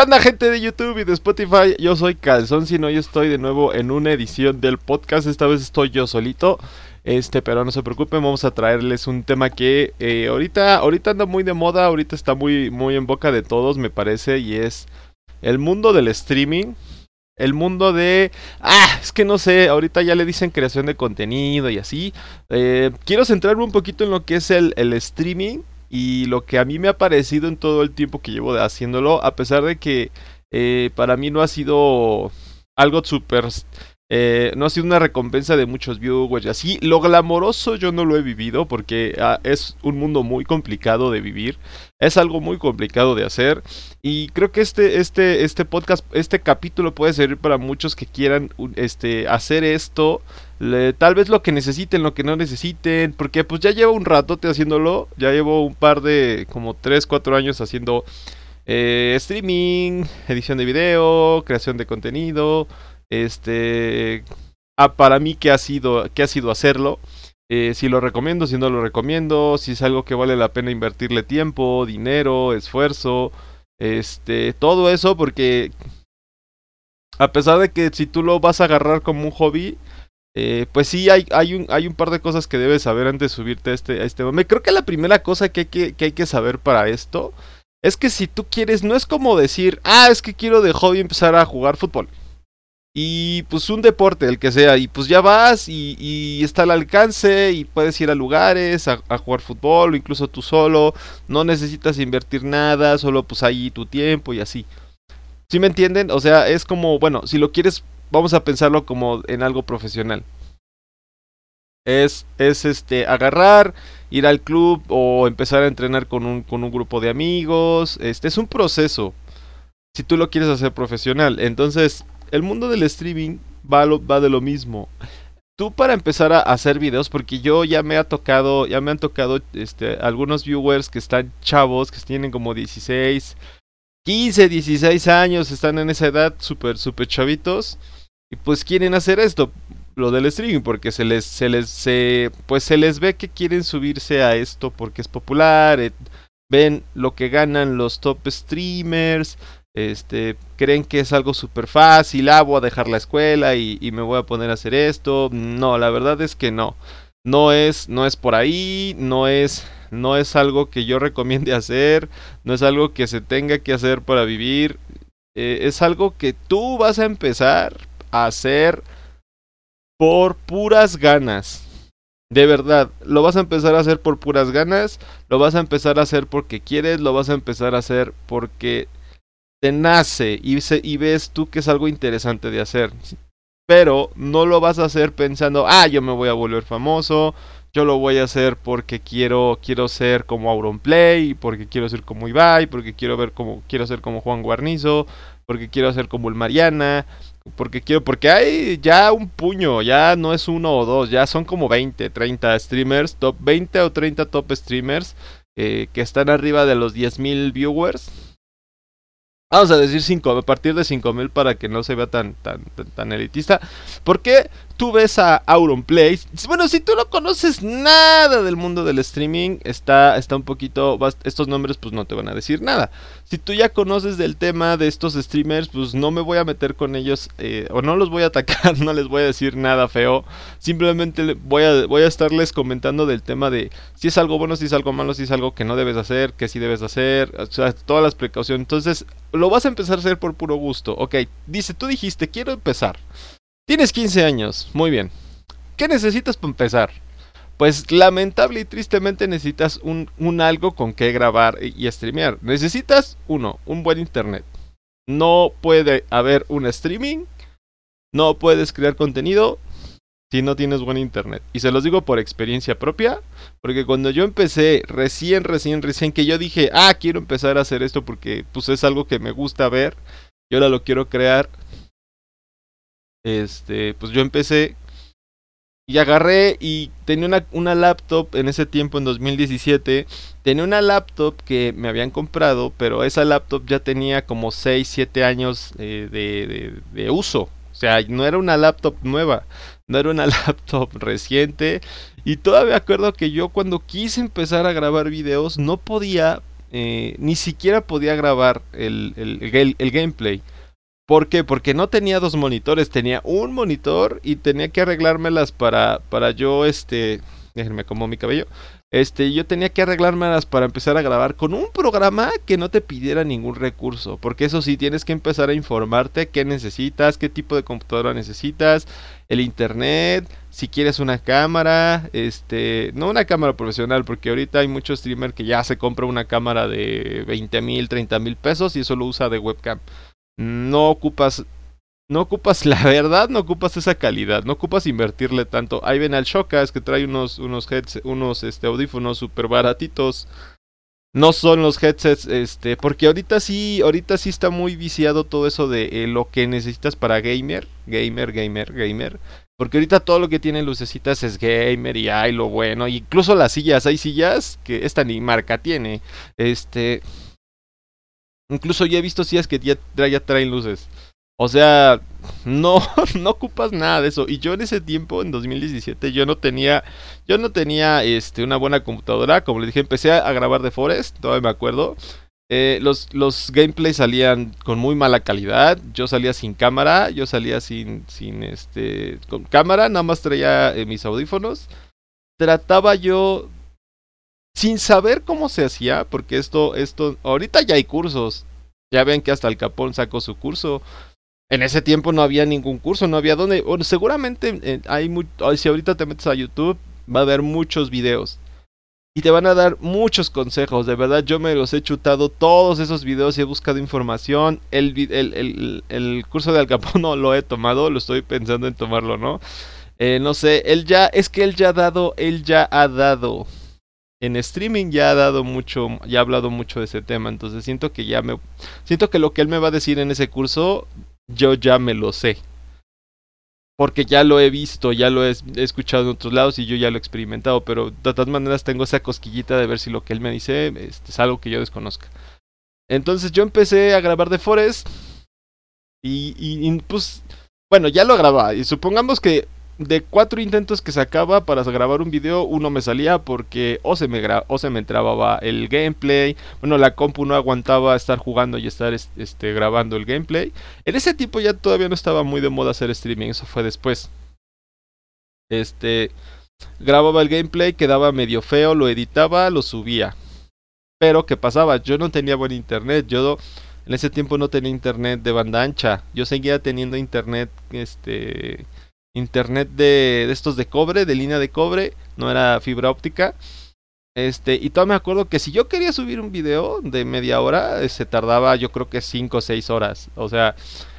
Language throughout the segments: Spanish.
¿Qué onda gente de YouTube y de Spotify? Yo soy Calzón, si no, yo estoy de nuevo en una edición del podcast. Esta vez estoy yo solito. Este, pero no se preocupen, vamos a traerles un tema que eh, ahorita, ahorita anda muy de moda, ahorita está muy, muy en boca de todos, me parece, y es el mundo del streaming. El mundo de... Ah, es que no sé, ahorita ya le dicen creación de contenido y así. Eh, quiero centrarme un poquito en lo que es el, el streaming y lo que a mí me ha parecido en todo el tiempo que llevo haciéndolo, a pesar de que eh, para mí no ha sido algo súper... Eh, no ha sido una recompensa de muchos viewers y así. Lo glamoroso yo no lo he vivido porque ah, es un mundo muy complicado de vivir. Es algo muy complicado de hacer. Y creo que este, este, este podcast, este capítulo puede servir para muchos que quieran este, hacer esto tal vez lo que necesiten, lo que no necesiten, porque pues ya llevo un ratote haciéndolo, ya llevo un par de, como 3, 4 años haciendo eh, streaming, edición de video, creación de contenido, este, ah, para mí que ha sido, que ha sido hacerlo. Eh, si lo recomiendo, si no lo recomiendo, si es algo que vale la pena invertirle tiempo, dinero, esfuerzo, este, todo eso, porque a pesar de que si tú lo vas a agarrar como un hobby, eh, pues sí, hay, hay, un, hay un par de cosas que debes saber antes de subirte a este, a este momento. Creo que la primera cosa que hay que, que hay que saber para esto es que si tú quieres, no es como decir, ah, es que quiero de hobby empezar a jugar fútbol. Y pues un deporte, el que sea, y pues ya vas y, y está al alcance y puedes ir a lugares a, a, jugar fútbol o incluso tú solo, no necesitas invertir nada, solo pues ahí tu tiempo y así. ¿Sí me entienden? O sea, es como, bueno, si lo quieres vamos a pensarlo como en algo profesional. Es, es este agarrar, ir al club o empezar a entrenar con un, con un grupo de amigos. Este es un proceso. Si tú lo quieres hacer profesional. Entonces, el mundo del streaming va, lo, va de lo mismo. Tú para empezar a hacer videos, porque yo ya me ha tocado, ya me han tocado este, algunos viewers que están chavos, que tienen como 16, 15, 16 años, están en esa edad, súper, súper chavitos y pues quieren hacer esto, lo del streaming, porque se les, se les, pues se les ve que quieren subirse a esto porque es popular, ven lo que ganan los top streamers, este, creen que es algo súper fácil, ah, voy a dejar la escuela y, y, me voy a poner a hacer esto. No, la verdad es que no. No es, no es por ahí, no es, no es algo que yo recomiende hacer, no es algo que se tenga que hacer para vivir. Eh, es algo que tú vas a empezar hacer por puras ganas. De verdad, lo vas a empezar a hacer por puras ganas, lo vas a empezar a hacer porque quieres, lo vas a empezar a hacer porque te nace y, se, y ves tú que es algo interesante de hacer. Pero no lo vas a hacer pensando, ah, yo me voy a volver famoso, yo lo voy a hacer porque quiero, quiero ser como Auronplay, porque quiero ser como Ibai, porque quiero ver como, quiero ser como Juan Guarnizo, porque quiero ser como el Mariana, porque quiero, porque hay ya un puño, ya no es uno o dos, ya son como 20, 30 streamers, top 20 o 30 top streamers eh, que están arriba de los 10.000 viewers. Vamos a decir 5, a partir de 5000 para que no se vea tan, tan, tan, tan elitista. Porque tú ves a Auronplay. Bueno, si tú no conoces nada del mundo del streaming, está, está un poquito. Estos nombres, pues no te van a decir nada. Si tú ya conoces del tema de estos streamers, pues no me voy a meter con ellos. Eh, o no los voy a atacar, no les voy a decir nada feo. Simplemente voy a, voy a estarles comentando del tema de si es algo bueno, si es algo malo, si es algo que no debes hacer, que sí debes hacer. O sea, todas las precauciones. Entonces, lo vas a empezar a hacer por puro gusto. Ok, dice, tú dijiste, quiero empezar. Tienes 15 años, muy bien. ¿Qué necesitas para empezar? Pues lamentable y tristemente necesitas un, algo con que grabar y, y streamear. Necesitas, uno, un buen internet. No puede haber un streaming. No puedes crear contenido si no tienes buen internet. Y se los digo por experiencia propia, porque cuando yo empecé recién, recién, recién, que yo dije, ah, quiero empezar a hacer esto porque pues es algo que me gusta ver, y ahora lo quiero crear, este, pues yo empecé y agarré y tenía una, una, laptop en ese tiempo, en 2017. Tenía una laptop que me habían comprado, pero esa laptop ya tenía como 6, 7 años eh, de, de, uso. O sea, no era una laptop nueva, no era una laptop reciente. Y todavía acuerdo que yo cuando quise empezar a grabar videos no podía eh, ni siquiera podía grabar el, el, el, gameplay. ¿Por qué? Porque no tenía dos monitores, tenía un monitor y tenía que arreglármelas para, para yo, este, déjenme como mi cabello, este, yo tenía que arreglármelas para empezar a grabar con un programa que no te pidiera ningún recurso, porque eso sí, tienes que empezar a informarte qué necesitas, qué tipo de computadora necesitas, el internet, si quieres una cámara, este, no una cámara profesional, porque ahorita hay muchos streamers que ya se compra una cámara de 20 mil, 30 mil pesos y eso lo usa de webcam. No ocupas no ocupas, la verdad, no ocupas esa calidad, no ocupas invertirle tanto. Ahí ven al Shockas que trae unos, unos, heads, unos este, audífonos super baratitos. No son los headsets, este, porque ahorita sí, ahorita sí está muy viciado todo eso de eh, lo que necesitas para gamer, gamer, gamer, gamer. Porque ahorita todo lo que tiene lucecitas es gamer y hay lo bueno. Incluso las sillas, hay sillas que esta ni marca tiene. Este. Incluso ya he visto sillas que ya, traen luces. O sea, no, no ocupas nada de eso. Y yo en ese tiempo, en 2017, yo no tenía, yo no tenía este, una buena computadora. Como les dije, empecé a grabar de Forest, todavía me acuerdo. Eh, los, los gameplays salían con muy mala calidad. Yo salía sin cámara, yo salía sin, sin este, con cámara, nada más traía eh, mis audífonos. Trataba yo sin saber cómo se hacía, porque esto, esto, ahorita ya hay cursos. Ya ven que hasta el Capón sacó su curso. En ese tiempo no había ningún curso, no había donde. Bueno, seguramente eh, hay si ahorita te metes a YouTube, va a haber muchos videos. Y te van a dar muchos consejos. De verdad, yo me los he chutado todos esos videos y he buscado información. El, el, el, curso de Al Capone no lo he tomado, lo estoy pensando en tomarlo, ¿no? Eh, no sé, él ya, es que él ya ha dado, él ya ha dado. En streaming ya ha dado mucho, ya ha hablado mucho de ese tema. Entonces siento que ya me. Siento que lo que él me va a decir en ese curso yo ya me lo sé. Porque ya lo he visto, ya lo he, escuchado en otros lados y yo ya lo he experimentado, pero de todas maneras tengo esa cosquillita de ver si lo que él me dice este, es algo que yo desconozca. Entonces yo empecé a grabar de Forest y, y pues, bueno, ya lo grababa y supongamos que de cuatro intentos que sacaba para grabar un video, uno me salía porque o se me, o se me el gameplay, bueno, la compu no aguantaba estar jugando y estar este, grabando el gameplay. En ese tiempo ya todavía no estaba muy de moda hacer streaming, eso fue después. Este, grababa el gameplay, quedaba medio feo, lo editaba, lo subía. Pero, ¿qué pasaba? Yo no tenía buen internet, yo... En ese tiempo no tenía internet de banda ancha. Yo seguía teniendo internet este internet de, de, estos de cobre, de línea de cobre, no era fibra óptica. Este, y todavía me acuerdo que si yo quería subir un video de media hora, eh, se tardaba yo creo que 5 o 6 horas. O sea,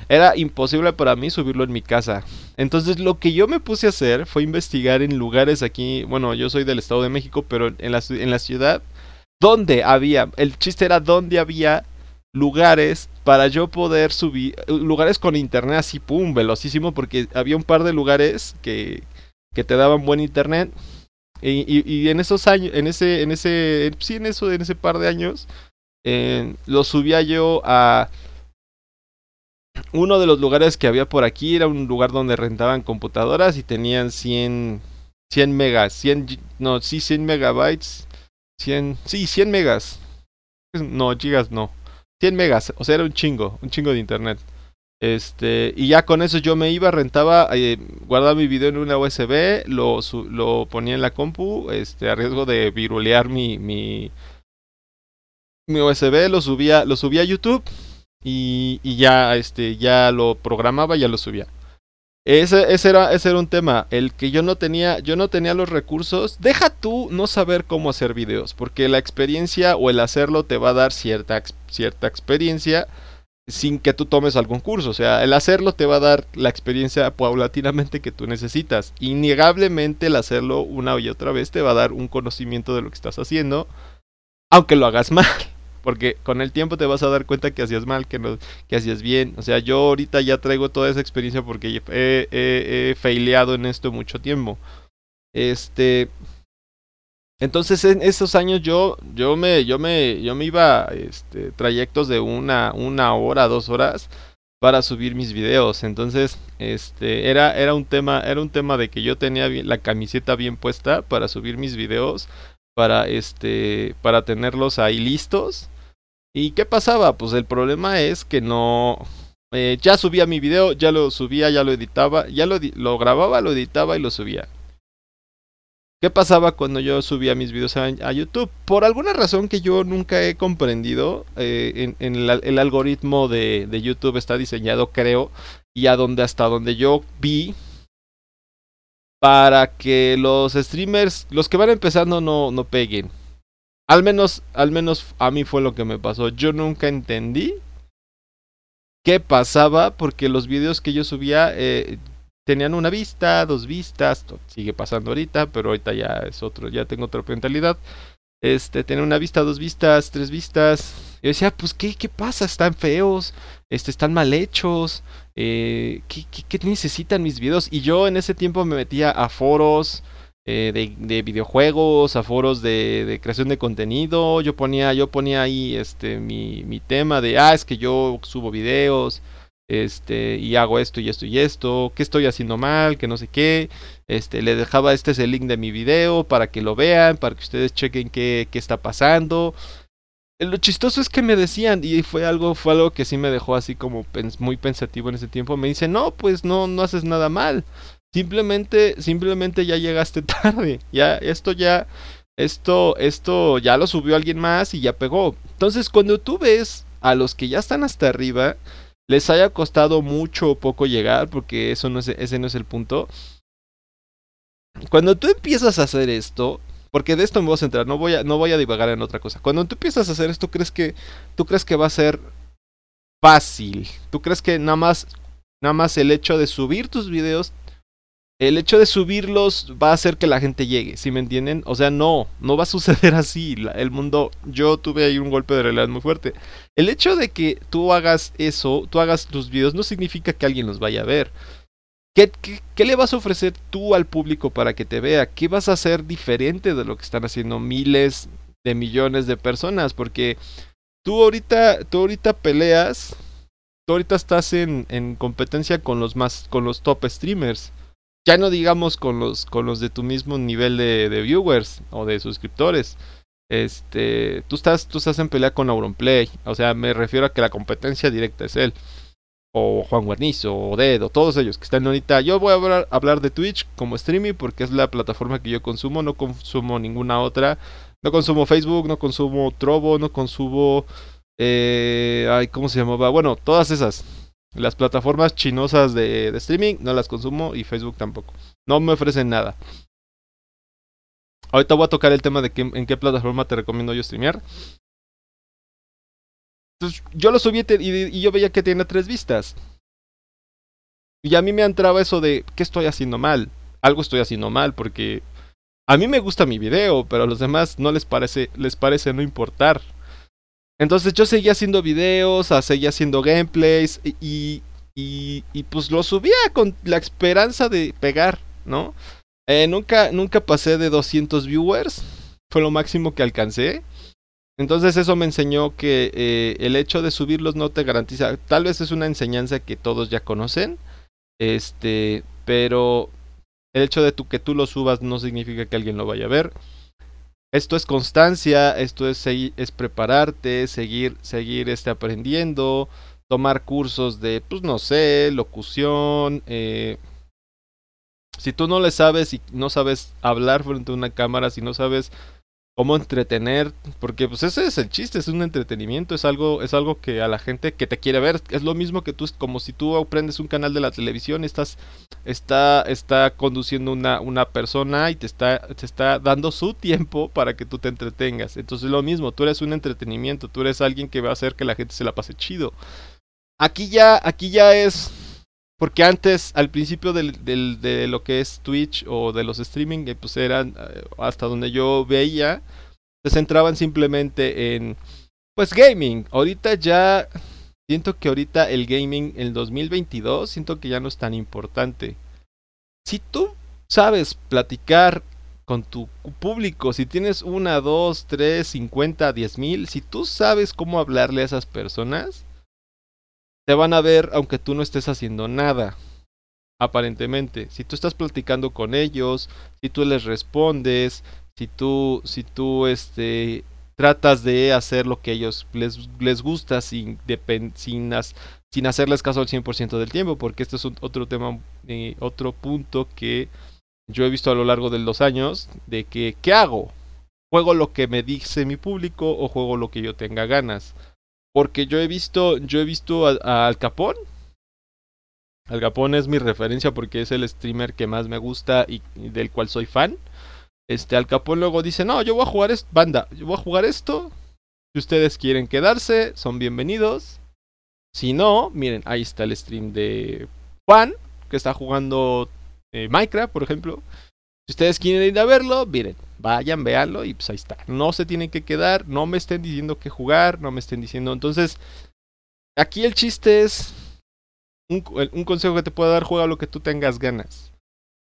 era imposible para mí subirlo en mi casa. Entonces lo que yo me puse a hacer fue investigar en lugares aquí, bueno, yo soy del Estado de México, pero en la, en la ciudad, donde había, el chiste era donde había lugares para yo poder subir, lugares con internet así, pum, velocísimo, porque había un par de lugares que, que te daban buen internet. Y, y, en esos años, en ese, en ese, sí, en eso, en ese par de años, eh, lo subía yo a uno de los lugares que había por aquí, era un lugar donde rentaban computadoras y tenían 100, 100 megas, 100, no, sí, 100 megabytes, 100, sí, 100 megas, no, gigas no. 100 megas, o sea, era un chingo, un chingo de internet. Este, y ya con eso yo me iba, rentaba, eh, guardaba mi video en una USB, lo, lo ponía en la compu, este, a riesgo de virulear mi, mi, mi USB, lo subía, lo subía a YouTube y, y ya, este, ya lo programaba, ya lo subía. Ese, ese, era, ese era un tema, el que yo no tenía, yo no tenía los recursos. Deja tú no saber cómo hacer videos, porque la experiencia o el hacerlo te va a dar cierta, cierta experiencia sin que tú tomes algún curso. O sea, el hacerlo te va a dar la experiencia paulatinamente que tú necesitas. Innegablemente el hacerlo una y otra vez te va a dar un conocimiento de lo que estás haciendo, aunque lo hagas mal. Porque con el tiempo te vas a dar cuenta que hacías mal, que, no, que hacías bien. O sea, yo ahorita ya traigo toda esa experiencia porque he, he, faileado en esto mucho tiempo. Este. Entonces en esos años yo, yo me, yo me, yo me iba este, trayectos de una, una hora, dos horas para subir mis videos. Entonces, este, era, era un tema, era un tema de que yo tenía la camiseta bien puesta para subir mis videos para este para tenerlos ahí listos. ¿Y qué pasaba? Pues el problema es que no eh, ya subía mi video, ya lo subía, ya lo editaba, ya lo, grababa, lo editaba y lo subía. ¿Qué pasaba cuando yo subía mis videos a, YouTube? Por alguna razón que yo nunca he comprendido, eh, en, el algoritmo de, de, YouTube está diseñado, creo, y a donde hasta donde yo vi, para que los streamers, los que van empezando, no, no peguen. Al menos, al menos a mí fue lo que me pasó. Yo nunca entendí qué pasaba porque los videos que yo subía eh, tenían una vista, dos vistas, sigue pasando ahorita, pero ahorita ya es otro, ya tengo otra mentalidad. Este, tener una vista, dos vistas, tres vistas. Yo decía, pues, ¿qué, qué pasa? Están feos, este, están mal hechos. Eh, ¿qué, qué, necesitan mis videos? Y yo en ese tiempo me metía a foros eh, de, de, videojuegos, a foros de, creación de contenido. Yo ponía, yo ponía ahí este, mi, mi tema de, ah, es que yo subo videos este, y hago esto y esto y esto, qué estoy haciendo mal, que no sé qué, este, le dejaba este es el link de mi video para que lo vean, para que ustedes chequen qué, qué está pasando. Lo chistoso es que me decían, y fue algo, fue algo que sí me dejó así como muy pensativo en ese tiempo, me dicen, no, pues no, no haces nada mal, simplemente, simplemente ya llegaste tarde, ya, esto ya, esto, esto ya lo subió alguien más y ya pegó. Entonces cuando tú ves a los que ya están hasta arriba, les haya costado mucho o poco llegar, porque eso no es, ese no es el punto. Cuando tú empiezas a hacer esto, porque de esto me voy a centrar, no voy a, no voy a divagar en otra cosa. Cuando tú empiezas a hacer esto, ¿crees que, tú crees que va a ser fácil? ¿Tú crees que nada más, nada más el hecho de subir tus videos el hecho de subirlos va a hacer que la gente llegue, ¿sí me entienden? O sea, no, no va a suceder así. el mundo, yo tuve ahí un golpe de realidad muy fuerte. El hecho de que tú hagas eso, tú hagas tus videos, no significa que alguien los vaya a ver. ¿Qué, qué, le vas a ofrecer tú al público para que te vea? ¿Qué vas a hacer diferente de lo que están haciendo miles de millones de personas? Porque tú ahorita, tú ahorita peleas, tú ahorita estás en, en competencia con los más, con los top streamers ya no digamos con los, con los de tu mismo nivel de, viewers o de suscriptores. Este, tú estás, tú estás en pelea con Auronplay. O sea, me refiero a que la competencia directa es él. O Juan Guarnizo, o Dedo, todos ellos que están ahorita. Yo voy a hablar, hablar de Twitch como streaming porque es la plataforma que yo consumo. No consumo ninguna otra. No consumo Facebook, no consumo Trovo, no consumo. Eh, ay, ¿cómo se llamaba? Bueno, todas esas. Las plataformas chinosas de, streaming no las consumo y Facebook tampoco. No me ofrecen nada. Ahorita voy a tocar el tema de en qué plataforma te recomiendo yo streamear. Entonces, yo lo subí y, yo veía que tiene tres vistas. Y a mí me entraba eso de, ¿qué estoy haciendo mal? Algo estoy haciendo mal porque a mí me gusta mi video, pero a los demás no les parece, les parece no importar. Entonces yo seguía haciendo videos, seguía haciendo gameplays y, y, pues lo subía con la esperanza de pegar, ¿no? Eh, nunca, nunca pasé de 200 viewers, fue lo máximo que alcancé. Entonces eso me enseñó que eh, el hecho de subirlos no te garantiza, tal vez es una enseñanza que todos ya conocen, este, pero el hecho de que tú lo subas no significa que alguien lo vaya a ver. Esto es constancia, esto es, es prepararte, seguir, seguir este, aprendiendo, tomar cursos de, pues no sé, locución. Eh, si tú no le sabes y no sabes hablar frente a una cámara, si no sabes cómo entretener, porque pues ese es el chiste, es un entretenimiento, es algo, es algo que a la gente que te quiere ver, es lo mismo que tú, como si tú aprendes un canal de la televisión, estás, está, está conduciendo una, una persona y te está, te está dando su tiempo para que tú te entretengas. Entonces lo mismo, tú eres un entretenimiento, tú eres alguien que va a hacer que la gente se la pase chido. Aquí ya, aquí ya es porque antes, al principio del, de lo que es Twitch o de los streaming, eh, pues eran, eh, hasta donde yo veía, se centraban simplemente en, pues, gaming. Ahorita ya, siento que ahorita el gaming, el 2022, siento que ya no es tan importante. Si tú sabes platicar con tu público, si tienes una, dos, tres, cincuenta, diez mil, si tú sabes cómo hablarle a esas personas, te van a ver aunque tú no estés haciendo nada. Aparentemente, si tú estás platicando con ellos, si tú les respondes, si tú, si tú este, tratas de hacer lo que ellos les, les gusta sin, sin, sin hacerles caso al 100% del tiempo, porque este es otro tema, eh, otro punto que yo he visto a lo largo de los años, de que, ¿qué hago? ¿Juego lo que me dice mi público o juego lo que yo tenga ganas? Porque yo he visto, yo he visto a, Al Capón. Al Capón es mi referencia porque es el streamer que más me gusta y, del cual soy fan. Este Al Capón luego dice, no, yo voy a jugar esto, banda, yo voy a jugar esto. Si ustedes quieren quedarse, son bienvenidos. Si no, miren, ahí está el stream de Juan, que está jugando eh, Minecraft, por ejemplo. Si ustedes quieren ir a verlo, miren, vayan, véanlo y pues ahí está. No se tienen que quedar, no me estén diciendo qué jugar, no me estén diciendo. Entonces, aquí el chiste es un, consejo que te puedo dar, juega lo que tú tengas ganas.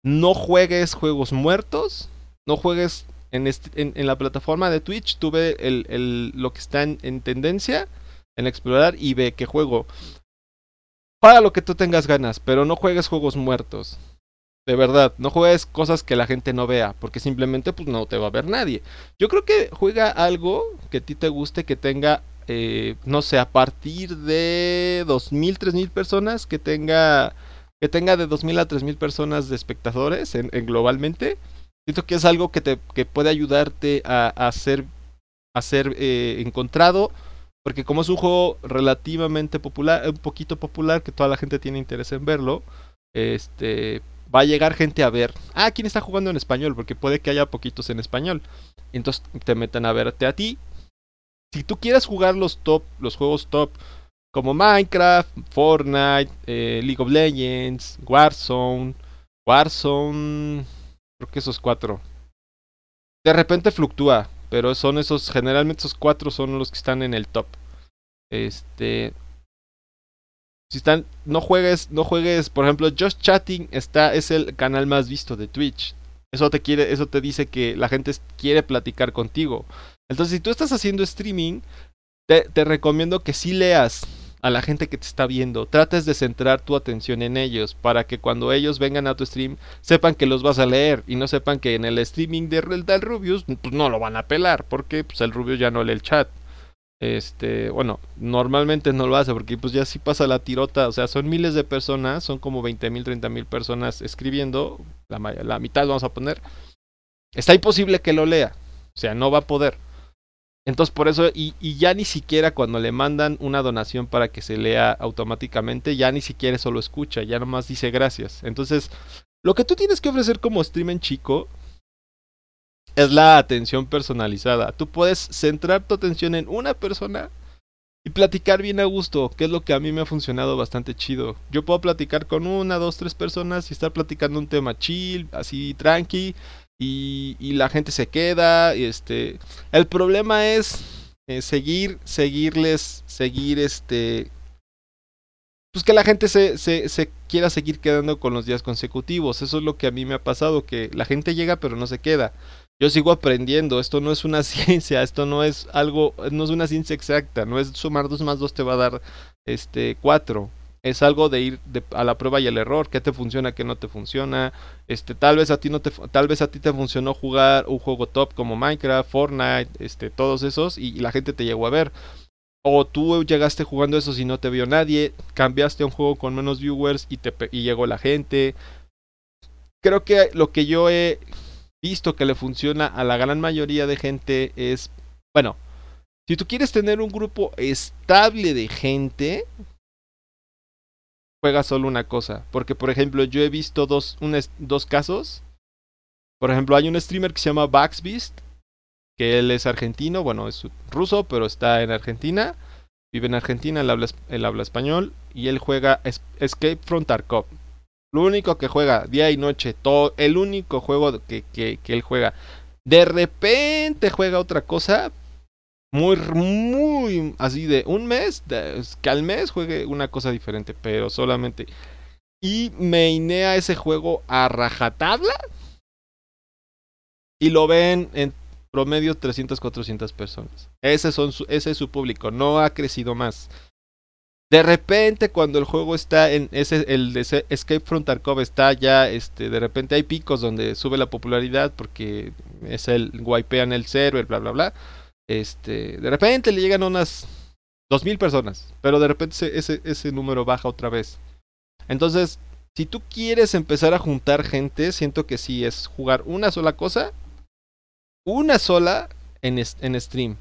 No juegues juegos muertos, no juegues en, en, la plataforma de Twitch, tú ve lo que está en, en tendencia, en explorar y ve qué juego. Para lo que tú tengas ganas, pero no juegues juegos muertos. De verdad, no juegues cosas que la gente no vea, porque simplemente pues no te va a ver nadie. Yo creo que juega algo que a ti te guste, que tenga, eh, no sé, a partir de 2.000, 3.000 personas, que tenga, que tenga de 2.000 a 3.000 personas de espectadores en, globalmente. Siento que es algo que, te, que puede ayudarte a, a ser, a ser eh, encontrado, porque como es un juego relativamente popular, un poquito popular, que toda la gente tiene interés en verlo, este va a llegar gente a ver, ah, ¿quién está jugando en español? Porque puede que haya poquitos en español. Entonces te metan a verte a ti. Si tú quieres jugar los top, los juegos top, como Minecraft, Fortnite, eh, League of Legends, Warzone, Warzone, creo que esos cuatro. De repente fluctúa, pero son esos, generalmente esos cuatro son los que están en el top. Este, si están, no juegues, no juegues, por ejemplo, Just Chatting está, es el canal más visto de Twitch. Eso te quiere, eso te dice que la gente quiere platicar contigo. Entonces, si tú estás haciendo streaming, te, recomiendo que sí leas a la gente que te está viendo. Trates de centrar tu atención en ellos para que cuando ellos vengan a tu stream sepan que los vas a leer y no sepan que en el streaming de del Rubius pues no lo van a pelar porque pues el Rubius ya no lee el chat. Este, bueno, normalmente no lo hace porque pues ya sí pasa la tirota, o sea, son miles de personas, son como 20 mil, 30 mil personas escribiendo, la, mitad vamos a poner. Está imposible que lo lea, o sea, no va a poder. Entonces por eso, y, y, ya ni siquiera cuando le mandan una donación para que se lea automáticamente, ya ni siquiera eso lo escucha, ya nomás dice gracias. Entonces, lo que tú tienes que ofrecer como streamer chico es la atención personalizada. Tú puedes centrar tu atención en una persona y platicar bien a gusto, que es lo que a mí me ha funcionado bastante chido. Yo puedo platicar con una, dos, tres personas y estar platicando un tema chill, así tranqui, y, la gente se queda. Y este, el problema es eh, seguir, seguirles, seguir este, pues que la gente se, se, se, quiera seguir quedando con los días consecutivos. Eso es lo que a mí me ha pasado, que la gente llega pero no se queda yo sigo aprendiendo, esto no es una ciencia, esto no es algo, no es una ciencia exacta, no es sumar 2 más 2 te va a dar este 4. Es algo de ir a la prueba y el error, qué te funciona, qué no te funciona. Este, tal vez a ti no te tal vez a ti te funcionó jugar un juego top como Minecraft, Fortnite, este todos esos y, la gente te llegó a ver. O tú llegaste jugando eso y no te vio nadie, cambiaste a un juego con menos viewers y te y llegó la gente. Creo que lo que yo he visto que le funciona a la gran mayoría de gente es, bueno, si tú quieres tener un grupo estable de gente, juega solo una cosa. Porque, por ejemplo, yo he visto dos, dos casos. Por ejemplo, hay un streamer que se llama Baxbeast, que él es argentino, bueno, es ruso, pero está en Argentina. Vive en Argentina, él habla, habla español y él juega Escape from Tarkov. Lo único que juega día y noche, todo, el único juego que, que, él juega. De repente juega otra cosa. Muy, muy así de un mes, que al mes juegue una cosa diferente, pero solamente. Y me inea ese juego a rajatabla. Y lo ven en promedio 300, 400 personas. Ese, son ese es su público, no ha crecido más. De repente, cuando el juego está en ese, el de Escape from Tarkov está ya, este, de repente hay picos donde sube la popularidad porque es el wipean el server, bla, bla, bla. Este, de repente le llegan unas 2000 personas, pero de repente ese, ese, número baja otra vez. Entonces, si tú quieres empezar a juntar gente, siento que sí es jugar una sola cosa, una sola en, en stream.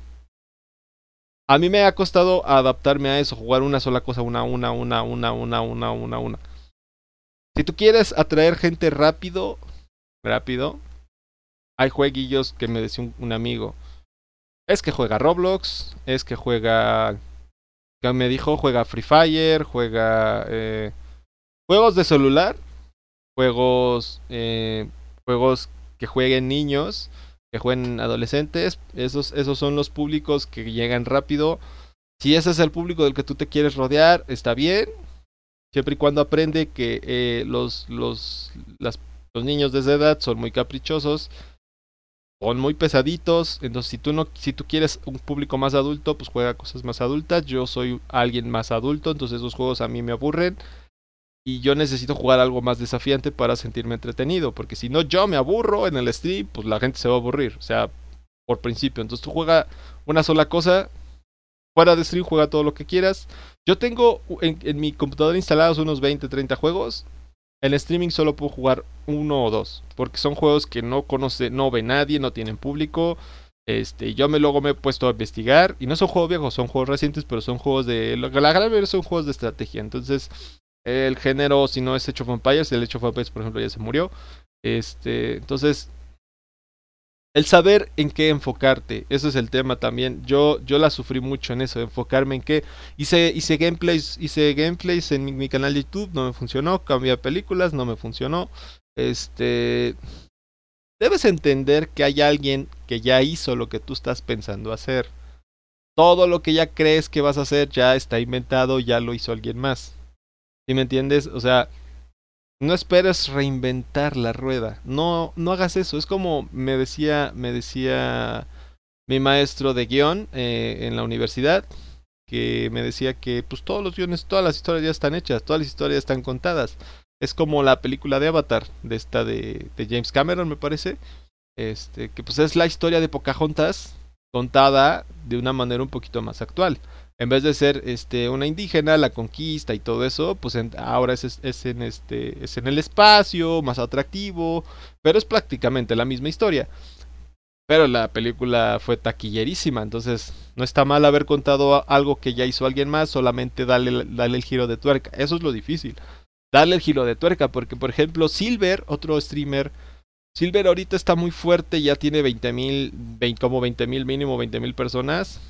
A mí me ha costado adaptarme a eso, jugar una sola cosa, una, una, una, una, una, una, una, una. Si tú quieres atraer gente rápido, rápido, hay jueguillos que me decía un, amigo. Es que juega Roblox, es que juega... Que me dijo, juega Free Fire, juega... Eh, juegos de celular, juegos... Eh, juegos que jueguen niños, que jueguen adolescentes. Esos, esos son los públicos que llegan rápido. Si ese es el público del que tú te quieres rodear, está bien. Siempre y cuando aprende que eh, los, los, los niños de esa edad son muy caprichosos, son muy pesaditos. Entonces, si tú, no, si tú quieres un público más adulto, pues juega cosas más adultas. Yo soy alguien más adulto, entonces esos juegos a mí me aburren. Y yo necesito jugar algo más desafiante para sentirme entretenido. Porque si no, yo me aburro en el stream, pues la gente se va a aburrir. O sea, por principio. Entonces tú juega una sola cosa. Fuera de stream, juega todo lo que quieras. Yo tengo en, mi computadora instalados unos 20, 30 juegos. En streaming solo puedo jugar uno o dos. Porque son juegos que no conoce, no ve nadie, no tienen público. Este, yo me luego me he puesto a investigar. Y no son juegos viejos, son juegos recientes, pero son juegos de. La gran mayoría son juegos de estrategia. Entonces, el género, si no es Age of Empires, el Age of Empires, por ejemplo, ya se murió. Este, entonces, el saber en qué enfocarte, eso es el tema también. Yo, yo la sufrí mucho en eso, enfocarme en qué. Hice, hice gameplays, hice gameplays en mi, canal de YouTube, no me funcionó, cambié películas, no me funcionó. Este debes entender que hay alguien que ya hizo lo que tú estás pensando hacer. Todo lo que ya crees que vas a hacer ya está inventado, ya lo hizo alguien más. ¿Sí me entiendes? O sea, no esperes reinventar la rueda. No, no hagas eso. Es como me decía, me decía mi maestro de guion eh, en la universidad, que me decía que pues todos los guiones, todas las historias ya están hechas, todas las historias están contadas. Es como la película de Avatar, de esta de, de James Cameron, me parece. Este, que pues es la historia de Pocahontas contada de una manera un poquito más actual en vez de ser este una indígena, la conquista y todo eso, pues ahora es, es, en este es en el espacio, más atractivo, pero es prácticamente la misma historia. Pero la película fue taquillerísima, entonces no está mal haber contado algo que ya hizo alguien más, solamente darle, el giro de tuerca. Eso es lo difícil. Darle el giro de tuerca, porque por ejemplo Silver, otro streamer, Silver ahorita está muy fuerte, ya tiene 20 mil, como 20 mil mínimo, 20 mil personas.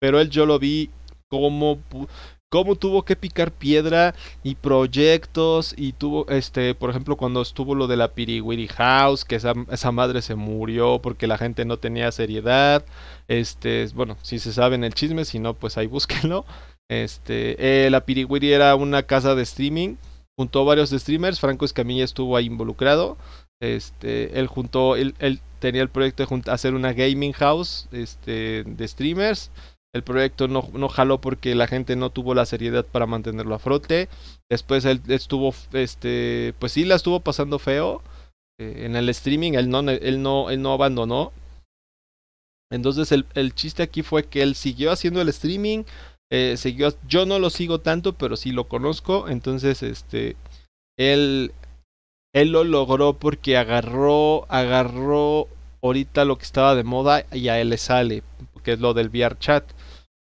Pero él yo lo vi cómo, cómo tuvo que picar piedra y proyectos y tuvo, este, por ejemplo, cuando estuvo lo de la Piriwiri House, que esa, esa madre se murió porque la gente no tenía seriedad, este, bueno, si se saben el chisme, si no, pues ahí búsquenlo. Este, eh, la Piriwiri era una casa de streaming, juntó a varios streamers, Franco Escamilla estuvo ahí involucrado. Este, él juntó, él, él tenía el proyecto de hacer una gaming house este, de streamers el proyecto no, no jaló porque la gente no tuvo la seriedad para mantenerlo a frote. Después él estuvo, este, pues sí la estuvo pasando feo eh, en el streaming. Él no, él no, él no abandonó. Entonces el, el, chiste aquí fue que él siguió haciendo el streaming. Eh, siguió, yo no lo sigo tanto, pero sí lo conozco. Entonces, este, él, él lo logró porque agarró, agarró ahorita lo que estaba de moda y a él le sale, que es lo del VR chat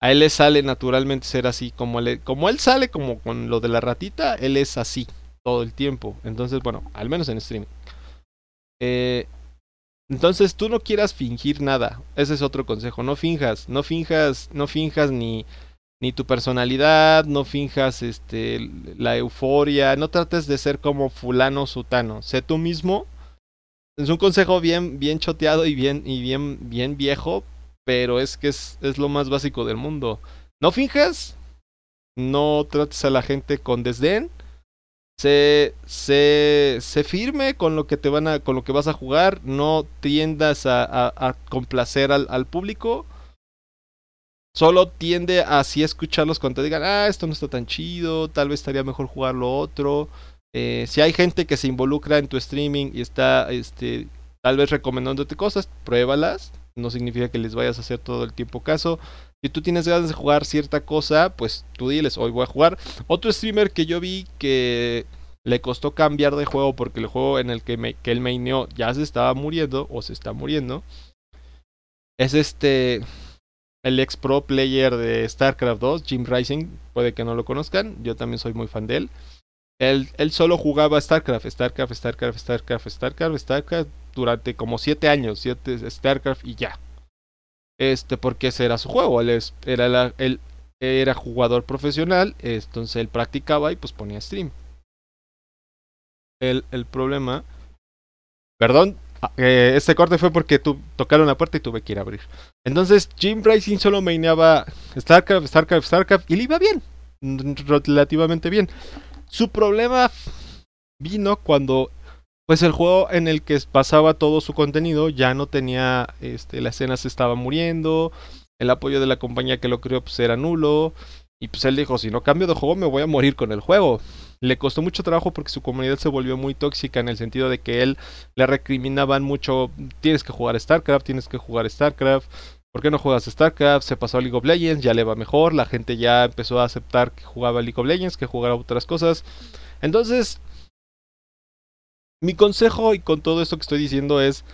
a él le sale naturalmente ser así, como él, como él sale como con lo de la ratita, él es así todo el tiempo. Entonces, bueno, al menos en streaming. Eh, entonces tú no quieras fingir nada. Ese es otro consejo. No finjas, no finjas, no finjas ni, ni tu personalidad, no finjas este, la euforia, no trates de ser como fulano sutano. Sé tú mismo. Es un consejo bien, bien choteado y bien, y bien, bien viejo, pero es que es, es lo más básico del mundo. No finjas, no trates a la gente con desdén, sé, sé, sé, firme con lo que te van a, con lo que vas a jugar, no tiendas a, a, complacer al, público. Solo tiende a escucharlos cuando te digan, ah, esto no está tan chido, tal vez estaría mejor jugar lo otro. Eh, si hay gente que se involucra en tu streaming y está este, tal vez recomendándote cosas, pruébalas, no significa que les vayas a hacer todo el tiempo caso. Si tú tienes ganas de jugar cierta cosa, pues tú diles, hoy voy a jugar. Otro streamer que yo vi que le costó cambiar de juego porque el juego en el que, me, que él maineó ya se estaba muriendo o se está muriendo. Es este, el ex pro player de StarCraft 2, Jim Rising, puede que no lo conozcan, yo también soy muy fan de él. Él, él solo jugaba StarCraft, StarCraft, StarCraft, StarCraft, StarCraft, StarCraft durante como 7 años, 7 StarCraft y ya. Este, porque ese era su juego, él, era, él era jugador profesional, entonces él practicaba y pues ponía stream. El, el problema... Perdón, ah, eh, este corte fue porque tu, tocaron la puerta y tuve que ir a abrir. Entonces Jim Rising solo maineaba StarCraft, StarCraft, StarCraft y le iba bien, relativamente bien. Su problema vino cuando pues el juego en el que pasaba todo su contenido ya no tenía, este, la escena se estaba muriendo, el apoyo de la compañía que lo creó pues era nulo, y pues él dijo, si no cambio de juego me voy a morir con el juego. Le costó mucho trabajo porque su comunidad se volvió muy tóxica en el sentido de que él le recriminaban mucho, tienes que jugar StarCraft, tienes que jugar StarCraft, ¿por qué no juegas StarCraft? Se pasó a League of Legends, ya le va mejor, la gente ya empezó a aceptar que jugaba League of Legends, que jugara otras cosas. Entonces, mi consejo y con todo esto que estoy diciendo es,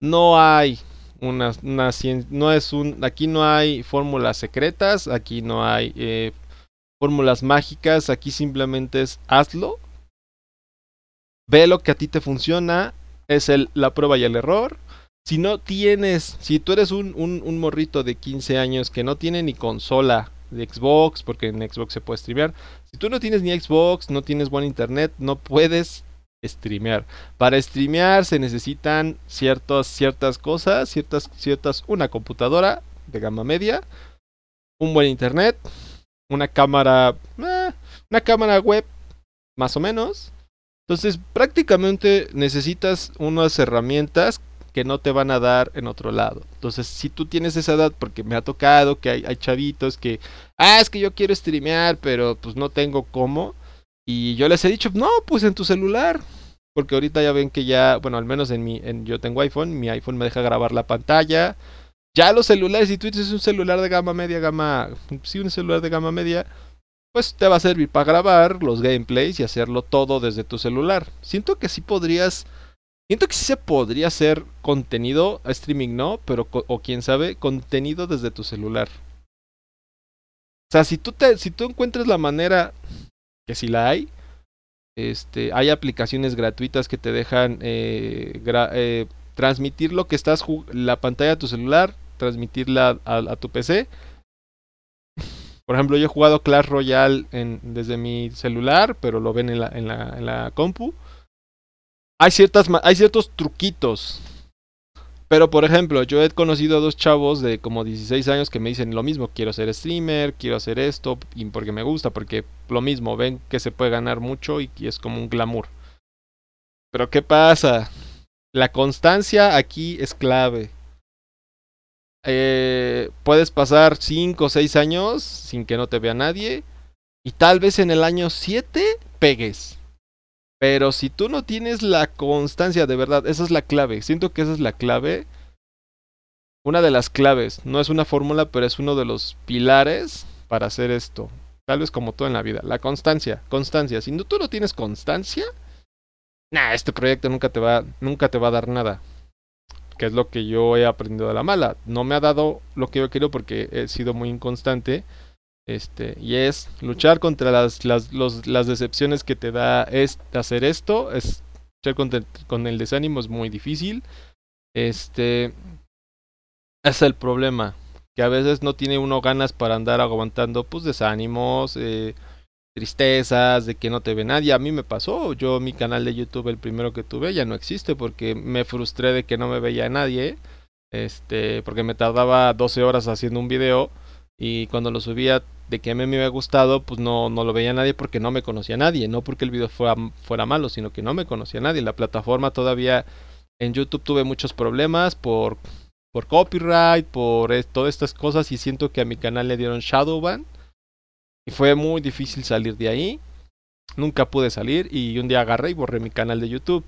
no hay una, una no es un, aquí no hay fórmulas secretas, aquí no hay eh, fórmulas mágicas, aquí simplemente es hazlo, ve lo que a ti te funciona, es el, la prueba y el error. Si no tienes, si tú eres un, un, un morrito de 15 años que no tiene ni consola de Xbox, porque en Xbox se puede streamear, si tú no tienes ni Xbox, no tienes buen internet, no puedes streamear. Para streamear se necesitan ciertas, ciertas cosas, ciertas, ciertas, una computadora de gama media, un buen internet, una cámara, eh, una cámara web, más o menos. Entonces prácticamente necesitas unas herramientas que no te van a dar en otro lado. Entonces, si tú tienes esa edad, porque me ha tocado que hay, hay chavitos que, ah, es que yo quiero streamear, pero pues no tengo cómo y yo les he dicho, no, pues en tu celular. Porque ahorita ya ven que ya, bueno, al menos en mi, en, yo tengo iPhone, mi iPhone me deja grabar la pantalla. Ya los celulares, si tú tienes un celular de gama media, gama, sí, un celular de gama media, pues te va a servir para grabar los gameplays y hacerlo todo desde tu celular. Siento que sí podrías, siento que sí se podría hacer contenido, streaming no, pero, o quién sabe, contenido desde tu celular. O sea, si tú, te, si tú encuentras la manera que si la hay. Este, hay aplicaciones gratuitas que te dejan eh, eh, transmitir lo que estás la pantalla de tu celular, transmitirla a, tu PC. Por ejemplo, yo he jugado Clash Royale desde mi celular, pero lo ven en la, en la, en la compu. Hay, ciertas, hay ciertos truquitos pero por ejemplo, yo he conocido a dos chavos de como 16 años que me dicen lo mismo, quiero ser streamer, quiero hacer esto, y porque me gusta, porque lo mismo, ven que se puede ganar mucho y, es como un glamour. Pero ¿qué pasa? La constancia aquí es clave. Eh, puedes pasar 5 o 6 años sin que no te vea nadie y tal vez en el año 7 pegues. Pero si tú no tienes la constancia de verdad, esa es la clave. Siento que esa es la clave. Una de las claves. No es una fórmula, pero es uno de los pilares para hacer esto. Tal vez como todo en la vida. La constancia. Constancia. Si no, tú no tienes constancia, nah, este proyecto nunca te va, nunca te va a dar nada. Que es lo que yo he aprendido de la mala. No me ha dado lo que yo quiero porque he sido muy inconstante este, y es luchar contra las, las, las decepciones que te da es hacer esto. Es luchar con el desánimo es muy difícil. Este es el problema. Que a veces no tiene uno ganas para andar aguantando pues desánimos, eh, tristezas, de que no te ve nadie. A mí me pasó. Yo mi canal de YouTube, el primero que tuve, ya no existe porque me frustré de que no me veía nadie. Este, porque me tardaba 12 horas haciendo un video y cuando lo subía de que a mí me había gustado, pues no, no lo veía nadie porque no me conocía nadie, no porque el video fuera, fuera malo, sino que no me conocía nadie. La plataforma todavía en YouTube tuve muchos problemas por, por copyright, por todas estas cosas y siento que a mi canal le dieron Shadowban y fue muy difícil salir de ahí. Nunca pude salir y un día agarré y borré mi canal de YouTube.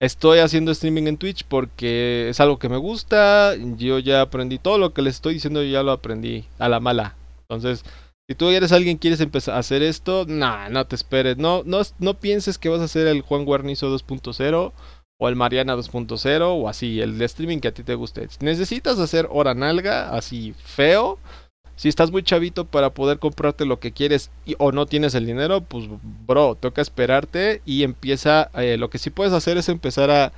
Estoy haciendo streaming en Twitch porque es algo que me gusta. Yo ya aprendí todo lo que les estoy diciendo, yo ya lo aprendí a la mala. Entonces, si tú eres alguien quieres empezar a hacer esto, nah, no te esperes. No, no, no pienses que vas a hacer el Juan Guarnizo 2.0 o el Mariana 2.0 o así, el streaming que a ti te guste. Necesitas hacer hora nalga, así feo. Si estás muy chavito para poder comprarte lo que quieres o no tienes el dinero, pues bro, toca esperarte y empieza, eh, lo que sí puedes hacer es empezar a,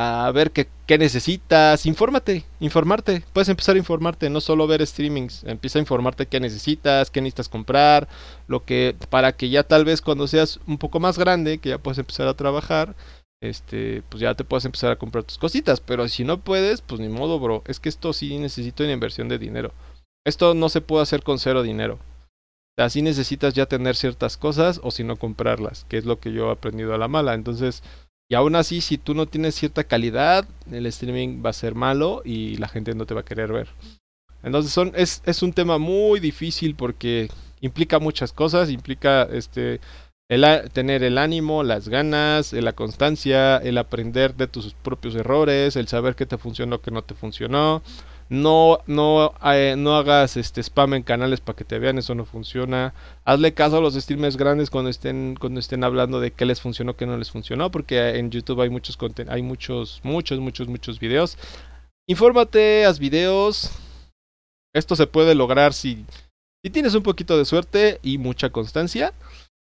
a ver qué, qué, necesitas, infórmate, informarte, puedes empezar a informarte, no solo ver streamings, empieza a informarte qué necesitas, qué necesitas comprar, lo que, para que ya tal vez cuando seas un poco más grande, que ya puedes empezar a trabajar, este, pues ya te puedes empezar a comprar tus cositas. Pero si no puedes, pues ni modo, bro. Es que esto sí necesita una inversión de dinero. Esto no se puede hacer con cero dinero. Así necesitas ya tener ciertas cosas o si no comprarlas, que es lo que yo he aprendido a la mala. Entonces, y aún así, si tú no tienes cierta calidad, el streaming va a ser malo y la gente no te va a querer ver. Entonces son, es, es un tema muy difícil porque implica muchas cosas, implica este el tener el ánimo, las ganas, la constancia, el aprender de tus propios errores, el saber qué te funcionó, qué no te funcionó. No, no, eh, no hagas este spam en canales para que te vean, eso no funciona. Hazle caso a los streamers grandes cuando estén, cuando estén hablando de qué les funcionó, qué no les funcionó, porque en YouTube hay muchos hay muchos, muchos, muchos, muchos videos. Infórmate, haz videos. Esto se puede lograr si, si tienes un poquito de suerte y mucha constancia.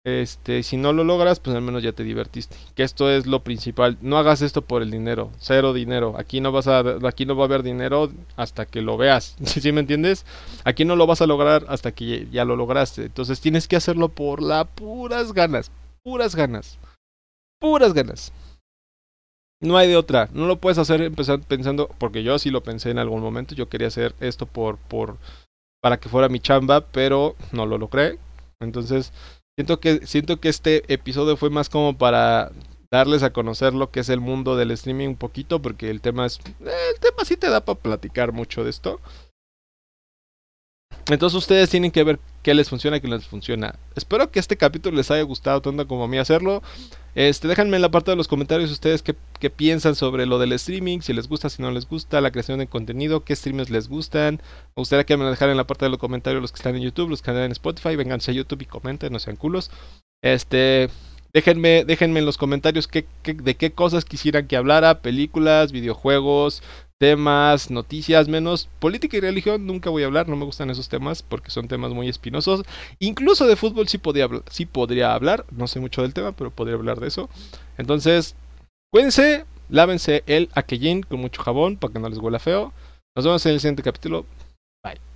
Este, si no lo logras, pues al menos ya te divertiste. Que esto es lo principal. No hagas esto por el dinero, cero dinero. Aquí no vas a, aquí no va a haber dinero hasta que lo veas. ¿Sí me entiendes? Aquí no lo vas a lograr hasta que ya lo lograste. Entonces tienes que hacerlo por las puras ganas, puras ganas, puras ganas. No hay de otra. No lo puedes hacer pensando, porque yo sí lo pensé en algún momento. Yo quería hacer esto por, por, para que fuera mi chamba, pero no lo logré. Entonces Siento que, siento que este episodio fue más como para darles a conocer lo que es el mundo del streaming un poquito, porque el tema es. El tema sí te da para platicar mucho de esto. Entonces ustedes tienen que ver qué les funciona qué les funciona. Espero que este capítulo les haya gustado tanto como a mí hacerlo. Este, déjenme en la parte de los comentarios ustedes qué, qué, piensan sobre lo del streaming, si les gusta, si no les gusta, la creación de contenido, qué streams les gustan. Me gustaría que me lo dejaran en la parte de los comentarios los que están en YouTube, los que están en Spotify, vénganse a YouTube y comenten, no sean culos. Este, déjenme, déjenme en los comentarios qué, qué, de qué cosas quisieran que hablara, películas, videojuegos, temas, noticias, menos política y religión, nunca voy a hablar, no me gustan esos temas porque son temas muy espinosos. Incluso de fútbol sí, podía, sí podría hablar, no sé mucho del tema, pero podría hablar de eso. Entonces, cuídense, lávense el aquellín con mucho jabón para que no les huela feo. Nos vemos en el siguiente capítulo. Bye.